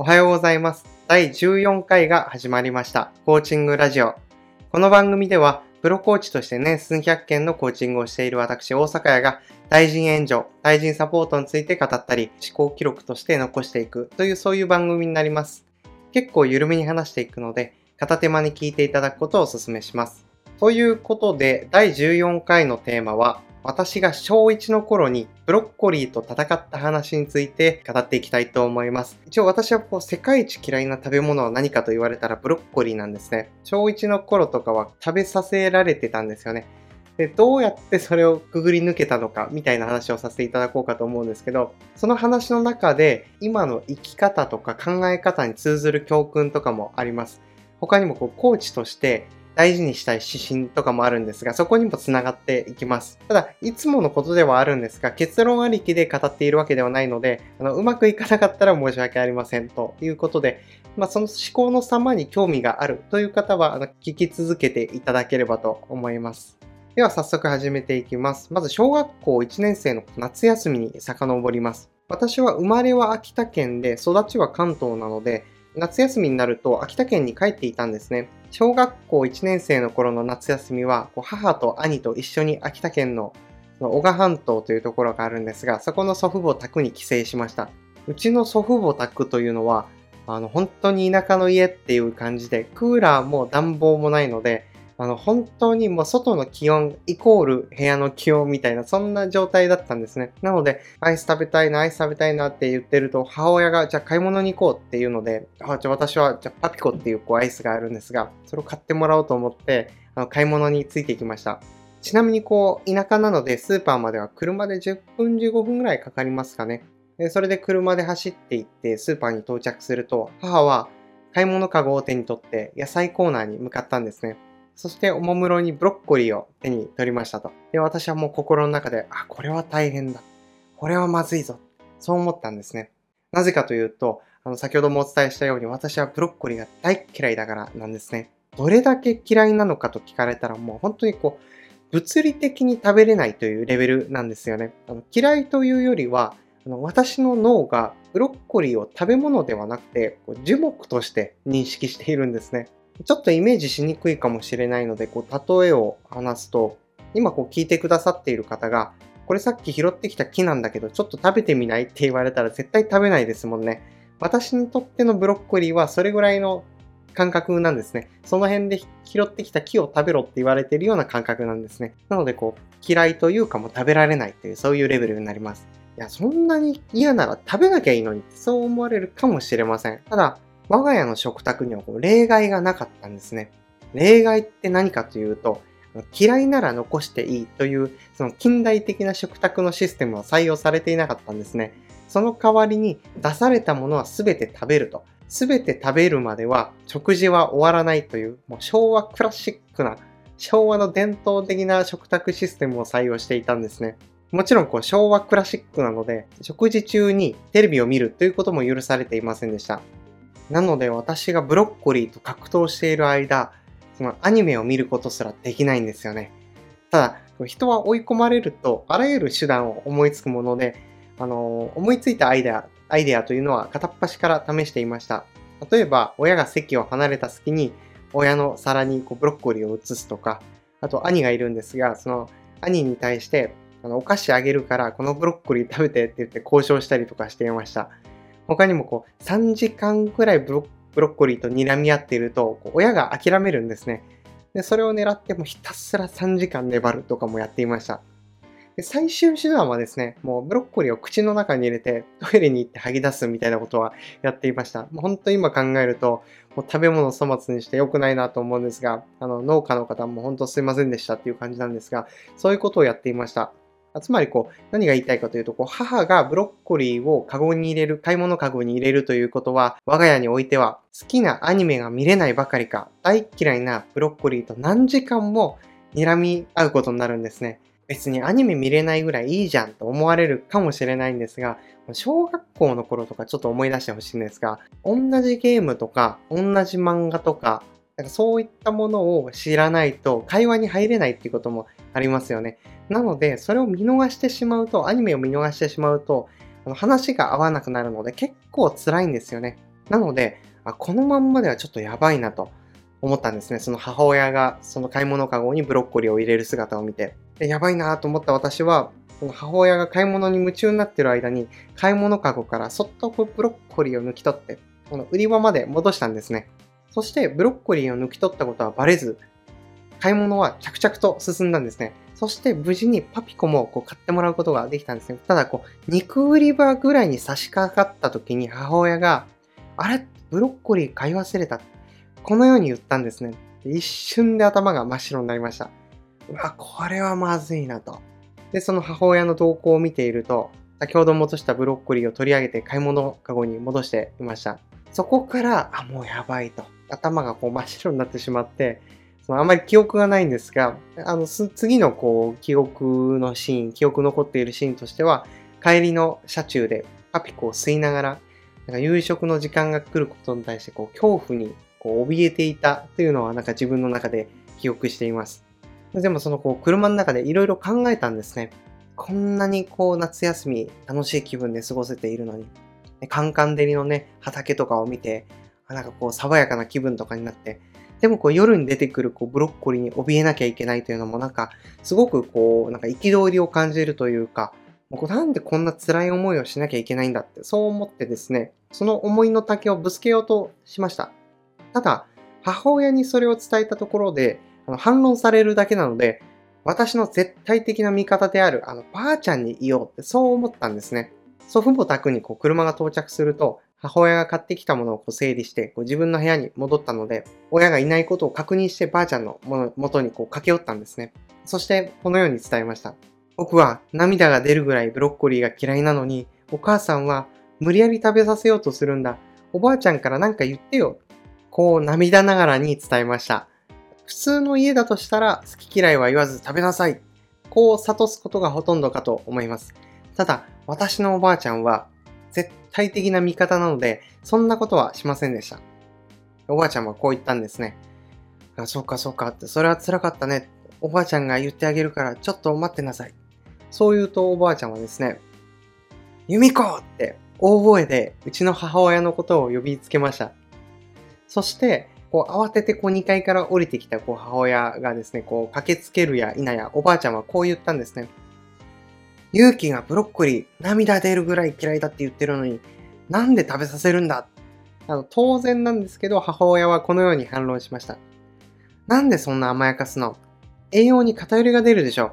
おはようございます。第14回が始まりました。コーチングラジオ。この番組では、プロコーチとして年数百件のコーチングをしている私、大阪屋が、対人援助、対人サポートについて語ったり、思考記録として残していくというそういう番組になります。結構緩めに話していくので、片手間に聞いていただくことをお勧めします。ということで、第14回のテーマは、私が小1の頃にブロッコリーと戦った話について語っていきたいと思います。一応私はこう世界一嫌いな食べ物は何かと言われたらブロッコリーなんですね。小1の頃とかは食べさせられてたんですよね。で、どうやってそれをくぐり抜けたのかみたいな話をさせていただこうかと思うんですけど、その話の中で今の生き方とか考え方に通ずる教訓とかもあります。他にもこうコーチとして大事にしたい指針とかもあるんですが、そこにもつながっていきます。ただ、いつものことではあるんですが、結論ありきで語っているわけではないので、あのうまくいかなかったら申し訳ありませんということで、まあ、その思考の様に興味があるという方は、あの聞き続けていただければと思います。では早速始めていきます。まず小学校1年生の夏休みに遡ります。私は生まれは秋田県で育ちは関東なので、夏休みになると秋田県に帰っていたんですね。小学校1年生の頃の夏休みは、母と兄と一緒に秋田県のその男鹿半島というところがあるんですが、そこの祖父母宅に帰省しました。うちの祖父母宅というのは、あの、本当に田舎の家っていう感じで、クーラーも暖房もないので、あの、本当にもう外の気温イコール部屋の気温みたいな、そんな状態だったんですね。なので、アイス食べたいな、アイス食べたいなって言ってると、母親が、じゃあ買い物に行こうっていうので、あ、じゃあ私は、じゃあパピコっていうこうアイスがあるんですが、それを買ってもらおうと思って、あの、買い物についていきました。ちなみにこう、田舎なので、スーパーまでは車で10分15分ぐらいかかりますかね。でそれで車で走って行って、スーパーに到着すると、母は買い物かごを手に取って、野菜コーナーに向かったんですね。そしておもむろにブロッコリーを手に取りましたと。で、私はもう心の中で、あ、これは大変だ。これはまずいぞ。そう思ったんですね。なぜかというと、あの、先ほどもお伝えしたように私はブロッコリーが大嫌いだからなんですね。どれだけ嫌いなのかと聞かれたらもう本当にこう、物理的に食べれないというレベルなんですよね。あの嫌いというよりは、あの私の脳がブロッコリーを食べ物ではなくて、樹木として認識しているんですね。ちょっとイメージしにくいかもしれないので、こう、例えを話すと、今こう聞いてくださっている方が、これさっき拾ってきた木なんだけど、ちょっと食べてみないって言われたら絶対食べないですもんね。私にとってのブロッコリーはそれぐらいの感覚なんですね。その辺で拾ってきた木を食べろって言われているような感覚なんですね。なのでこう、嫌いというかもう食べられないという、そういうレベルになります。いや、そんなに嫌なら食べなきゃいいのに、そう思われるかもしれません。ただ、我が家の食卓にはこう例外がなかったんですね。例外って何かというと、嫌いなら残していいという、その近代的な食卓のシステムは採用されていなかったんですね。その代わりに出されたものは全て食べると。全て食べるまでは食事は終わらないという、もう昭和クラシックな、昭和の伝統的な食卓システムを採用していたんですね。もちろんこう昭和クラシックなので、食事中にテレビを見るということも許されていませんでした。なので私がブロッコリーと格闘している間、そのアニメを見ることすらできないんですよね。ただ、人は追い込まれると、あらゆる手段を思いつくもので、あの、思いついたアイデア、アイデアというのは片っ端から試していました。例えば、親が席を離れた隙に、親の皿にこうブロッコリーを移すとか、あと兄がいるんですが、その兄に対して、あのお菓子あげるから、このブロッコリー食べてって言って交渉したりとかしていました。他にもこう3時間くらいブロッコリーと睨み合っていると、親が諦めるんですね。で、それを狙ってもひたすら3時間粘るとかもやっていました。で最終手段はですね、もうブロッコリーを口の中に入れてトイレに行って吐き出すみたいなことはやっていました。もう本当今考えると、もう食べ物粗末にして良くないなと思うんですが、あの農家の方も本当すいませんでしたっていう感じなんですが、そういうことをやっていました。つまりこう、何が言いたいかというと、こう、母がブロッコリーをカゴに入れる、買い物カゴに入れるということは、我が家においては、好きなアニメが見れないばかりか、大嫌いなブロッコリーと何時間も睨み合うことになるんですね。別にアニメ見れないぐらいいいじゃんと思われるかもしれないんですが、小学校の頃とかちょっと思い出してほしいんですが、同じゲームとか、同じ漫画とか、なんかそういったものを知らないと会話に入れないっていうこともありますよね。なので、それを見逃してしまうと、アニメを見逃してしまうと、話が合わなくなるので結構辛いんですよね。なので、あこのまんまではちょっとやばいなと思ったんですね。その母親がその買い物かごにブロッコリーを入れる姿を見て。でやばいなと思った私は、その母親が買い物に夢中になってる間に、買い物かごからそっとブロッコリーを抜き取って、この売り場まで戻したんですね。そしてブロッコリーを抜き取ったことはバレず、買い物は着々と進んだんですね。そして無事にパピコもこう買ってもらうことができたんですね。ただこう、肉売り場ぐらいに差し掛かった時に母親が、あれ？ブロッコリー買い忘れた。このように言ったんですね。一瞬で頭が真っ白になりました。うわ、これはまずいなと。で、その母親の動向を見ていると、先ほど戻したブロッコリーを取り上げて買い物かごに戻していました。そこから、あ、もうやばいと。頭がこう真っ白になってしまって、そのあまり記憶がないんですが、あの、次のこう、記憶のシーン、記憶残っているシーンとしては、帰りの車中でパピコを吸いながら、なんか夕食の時間が来ることに対して、こう、恐怖にこう怯えていたというのは、なんか自分の中で記憶しています。でもそのこう、車の中でいろいろ考えたんですね。こんなにこう、夏休み楽しい気分で過ごせているのに、カンカン照りのね、畑とかを見て、なんかこう、爽やかな気分とかになって、でもこう夜に出てくるこうブロッコリーに怯えなきゃいけないというのもなんかすごくこうなんか憤りを感じるというか、もうなんでこんな辛い思いをしなきゃいけないんだってそう思ってですね、その思いの丈をぶつけようとしました。ただ、母親にそれを伝えたところで、あの反論されるだけなので、私の絶対的な味方であるあのばあちゃんにいようってそう思ったんですね。祖父母宅にこう車が到着すると、母親が買ってきたものをこう整理してこう自分の部屋に戻ったので、親がいないことを確認してばあちゃんの元にこう駆け寄ったんですね。そしてこのように伝えました。僕は涙が出るぐらいブロッコリーが嫌いなのに、お母さんは無理やり食べさせようとするんだ。おばあちゃんから何か言ってよ。こう涙ながらに伝えました。普通の家だとしたら好き嫌いは言わず食べなさい。こう諭すことがほとんどかと思います。ただ、私のおばあちゃんは絶対的な味方なので、そんなことはしませんでした。おばあちゃんはこう言ったんですね。あ、そうかそうかって、それは辛かったね。おばあちゃんが言ってあげるからちょっと待ってなさい。そう言うとおばあちゃんはですね、由美子って大声でうちの母親のことを呼びつけました。そして、こう慌ててこう2階から降りてきたこう母親がですね、こう駆けつけるや否やおばあちゃんはこう言ったんですね。勇気がブロッコリー涙出るぐらい嫌いだって言ってるのに、なんで食べさせるんだ？あの当然なんですけど、母親はこのように反論しました。なんでそんな甘やかすの？栄養に偏りが出るでしょ。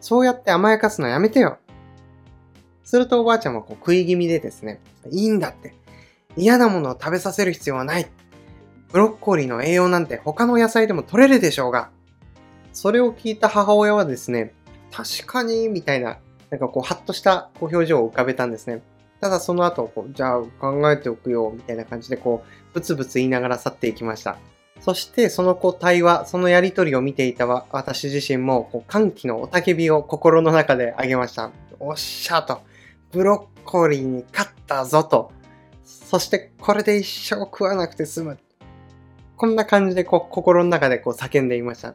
そうやって甘やかすのやめてよ。するとおばあちゃんはこう食い気味でですね、いいんだって。嫌なものを食べさせる必要はない。ブロッコリーの栄養なんて他の野菜でも取れるでしょうが。それを聞いた母親はですね、確かに、みたいななんかこう、ハッとしたこう表情を浮かべたんですね。ただその後、こうじゃあ考えておくよ、みたいな感じで、こう、ブツブツ言いながら去っていきました。そしてそのこう対話、そのやりとりを見ていた私自身も、こう歓喜の雄たけびを心の中であげました。おっしゃと、ブロッコリーに勝ったぞと。そしてこれで一生食わなくて済む。こんな感じでこう心の中でこう叫んでいました。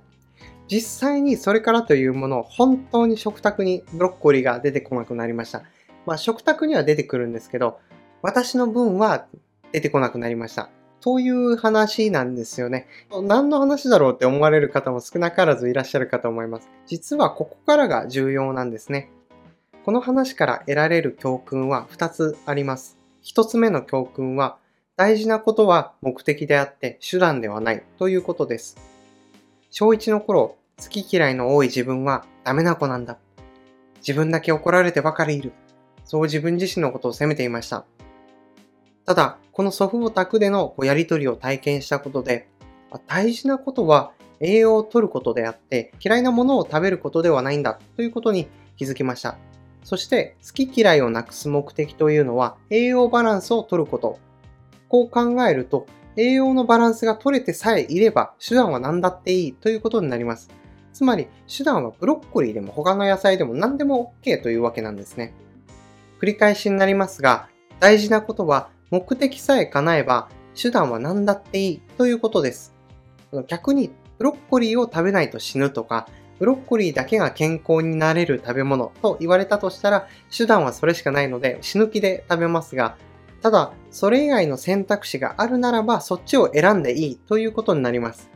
実際にそれからというもの、本当に食卓にブロッコリーが出てこなくなりました。まあ食卓には出てくるんですけど、私の分は出てこなくなりました。そういう話なんですよね。何の話だろうって思われる方も少なからずいらっしゃるかと思います。実はここからが重要なんですね。この話から得られる教訓は2つあります。1つ目の教訓は、大事なことは目的であって手段ではないということです。小1の頃、好き嫌いの多い自分はダメな子なんだ。自分だけ怒られてばかりいる。そう自分自身のことを責めていました。ただ、この祖父母宅でのやりとりを体験したことで、大事なことは栄養を取ることであって、嫌いなものを食べることではないんだということに気づきました。そして好き嫌いをなくす目的というのは栄養バランスを取ること。こう考えると栄養のバランスが取れてさえいれば手段は何だっていいということになります。つまり手段はブロッコリーでも他の野菜でも何でも OK というわけなんですね。繰り返しになりますが、大事なことは目的さえ叶えば手段は何だっていいということです。逆にブロッコリーを食べないと死ぬとか、ブロッコリーだけが健康になれる食べ物と言われたとしたら手段はそれしかないので死ぬ気で食べますが、ただ、それ以外の選択肢があるならば、そっちを選んでいいということになります。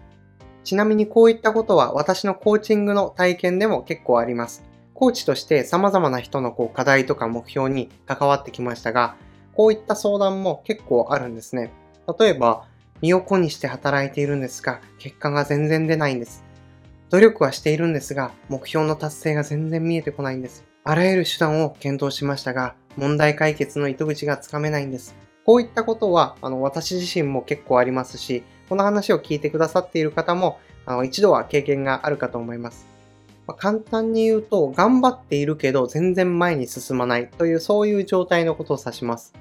ちなみにこういったことは私のコーチングの体験でも結構あります。コーチとして様々な人のこう課題とか目標に関わってきましたが、こういった相談も結構あるんですね。例えば、身を粉にして働いているんですが、結果が全然出ないんです。努力はしているんですが、目標の達成が全然見えてこないんです。あらゆる手段を検討しましたが、問題解決の糸口がつかめないんです。こういったことは、あの、私自身も結構ありますし、この話を聞いてくださっている方も、あの、一度は経験があるかと思います。まあ、簡単に言うと、頑張っているけど全然前に進まないというそういう状態のことを指します。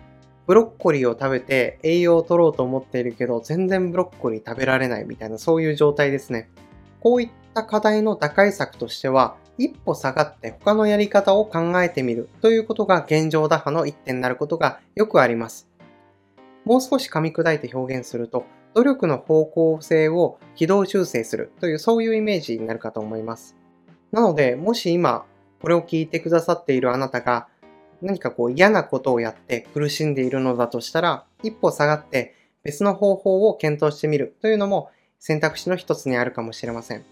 ブロッコリーを食べて栄養を取ろうと思っているけど全然ブロッコリー食べられないみたいなそういう状態ですね。こういった課題の打開策としては一歩下がって他のやり方を考えてみるということが現状打破の一点になることがよくあります。もう少し噛み砕いて表現すると努力の方向性を軌道修正するというそういうイメージになるかと思います。なので、もし今これを聞いてくださっているあなたが何かこう嫌なことをやって苦しんでいるのだとしたら、一歩下がって別の方法を検討してみるというのも選択肢の一つにあるかもしれません。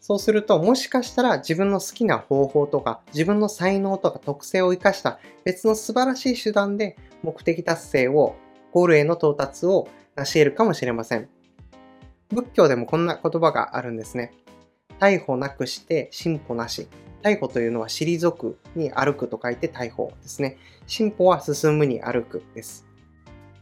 そうすると、もしかしたら自分の好きな方法とか、自分の才能とか特性を活かした別の素晴らしい手段で目的達成を、ゴールへの到達を成し得るかもしれません。仏教でもこんな言葉があるんですね。逮捕なくして進歩なし。逮捕というのは退くに歩くと書いて逮捕ですね。進歩は進むに歩くです。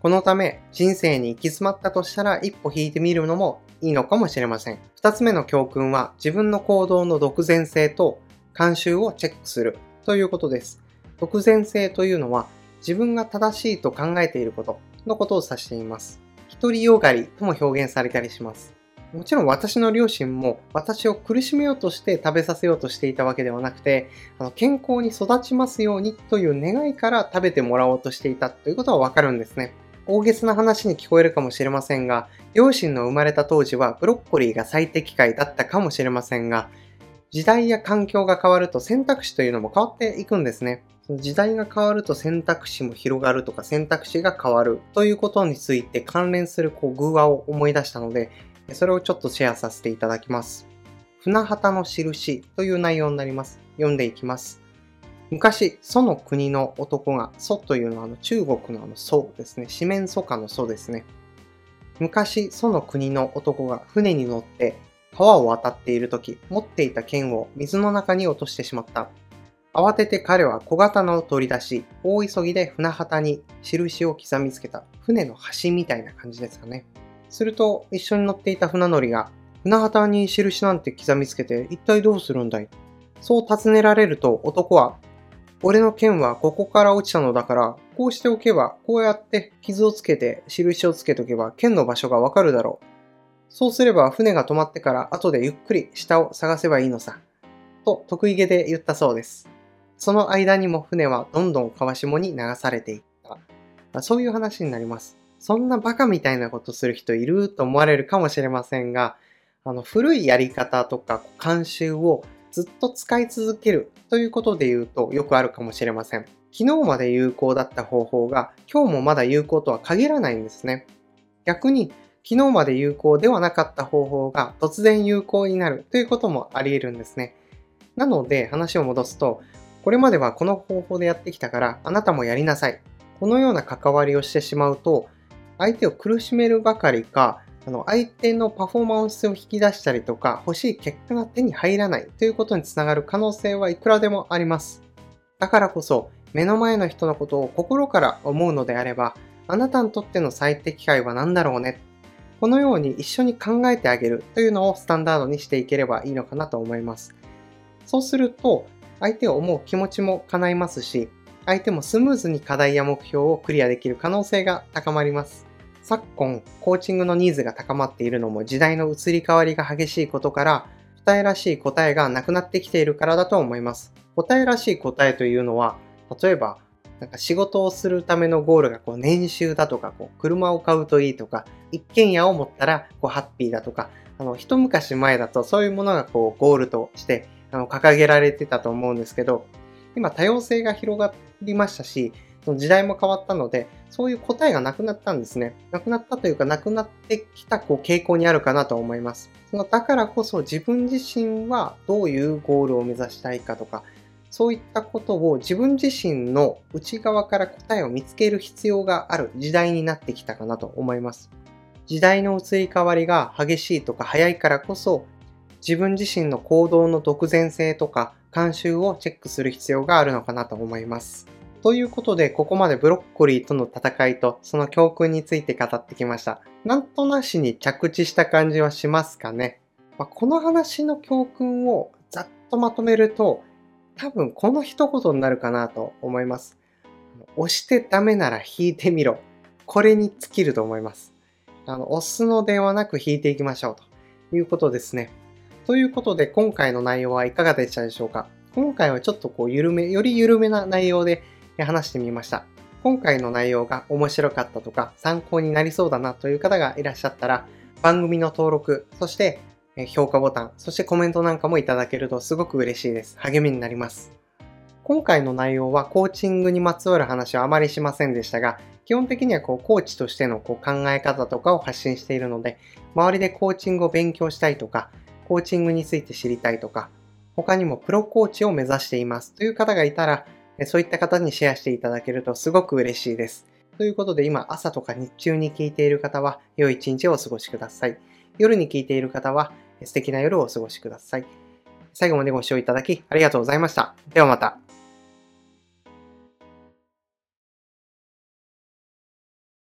このため人生に行き詰まったとしたら一歩引いてみるのもいいのかもしれません。二つ目の教訓は自分の行動の独善性と慣習をチェックするということです。独善性というのは自分が正しいと考えていることのことを指しています。独りよがりとも表現されたりします。もちろん私の両親も私を苦しめようとして食べさせようとしていたわけではなくて、あの健康に育ちますようにという願いから食べてもらおうとしていたということはわかるんですね。大げさな話に聞こえるかもしれませんが、両親の生まれた当時はブロッコリーが最適解だったかもしれませんが、時代や環境が変わると選択肢というのも変わっていくんですね。その時代が変わると選択肢も広がるとか選択肢が変わるということについて関連するこう偶話を思い出したので、それをちょっとシェアさせていただきます。船旗の印という内容になります。読んでいきます。昔、祖の国の男が、祖というのはあの中国のあの祖ですね。四面楚歌の祖ですね。昔、祖の国の男が船に乗って川を渡っている時、持っていた剣を水の中に落としてしまった。慌てて彼は小刀を取り出し、大急ぎで船旗に印を刻みつけた。船の橋みたいな感じですかね。すると、一緒に乗っていた船乗りが、船旗に印なんて刻みつけて一体どうするんだい？そう尋ねられると男は、俺の剣はここから落ちたのだから、こうしておけば、こうやって傷をつけて印をつけとけば剣の場所がわかるだろう。そうすれば船が止まってから後でゆっくり下を探せばいいのさ。と得意げで言ったそうです。その間にも船はどんどん川下に流されていった。そういう話になります。そんなバカみたいなことする人いると思われるかもしれませんが、あの古いやり方とか慣習をずっと使い続けるということで言うとよくあるかもしれません。昨日まで有効だった方法が今日もまだ有効とは限らないんですね。逆に昨日まで有効ではなかった方法が突然有効になるということもあり得るんですね。なので話を戻すと、これまではこの方法でやってきたからあなたもやりなさい。このような関わりをしてしまうと相手を苦しめるばかりか、あの相手のパフォーマンスを引き出したりとか、欲しい結果が手に入らないということにつながる可能性はいくらでもあります。だからこそ、目の前の人のことを心から思うのであれば、あなたにとっての最適解は何だろうね。このように一緒に考えてあげるというのをスタンダードにしていければいいのかなと思います。そうすると、相手を思う気持ちも叶いますし、相手もスムーズに課題や目標をクリアできる可能性が高まります。昨今、コーチングのニーズが高まっているのも時代の移り変わりが激しいことから、答えらしい答えがなくなってきているからだと思います。答えらしい答えというのは、例えば、なんか仕事をするためのゴールがこう年収だとか、こう車を買うといいとか、一軒家を持ったらこうハッピーだとか、あの、一昔前だとそういうものがこうゴールとしてあの掲げられてたと思うんですけど、今多様性が広がりましたし、時代も変わったので、そういう答えがなくなったんですね。なくなったというか、なくなってきたこう傾向にあるかなと思います。そのだからこそ自分自身はどういうゴールを目指したいかとか、そういったことを自分自身の内側から答えを見つける必要がある時代になってきたかなと思います。時代の移り変わりが激しいとか早いからこそ、自分自身の行動の独善性とか慣習をチェックする必要があるのかなと思います。ということで、ここまでブロッコリーとの戦いとその教訓について語ってきました。なんとなしに着地した感じはしますかね。まあ、この話の教訓をざっとまとめると、多分この一言になるかなと思います。押してダメなら引いてみろ。これに尽きると思います。あの、押すのではなく引いていきましょうということですね。ということで、今回の内容はいかがでしたでしょうか？今回はちょっとこう、緩め、より緩めな内容でで話してみました。今回の内容が面白かったとか、参考になりそうだなという方がいらっしゃったら、番組の登録、そして評価ボタン、そしてコメントなんかもいただけるとすごく嬉しいです。励みになります。今回の内容はコーチングにまつわる話はあまりしませんでしたが、基本的にはこうコーチとしてのこう考え方とかを発信しているので、周りでコーチングを勉強したいとか、コーチングについて知りたいとか、他にもプロコーチを目指していますという方がいたら、そういった方にシェアしていただけるとすごく嬉しいです。ということで今朝とか日中に聞いている方は良い一日をお過ごしください。夜に聞いている方は素敵な夜をお過ごしください。最後までご視聴いただきありがとうございました。ではまた。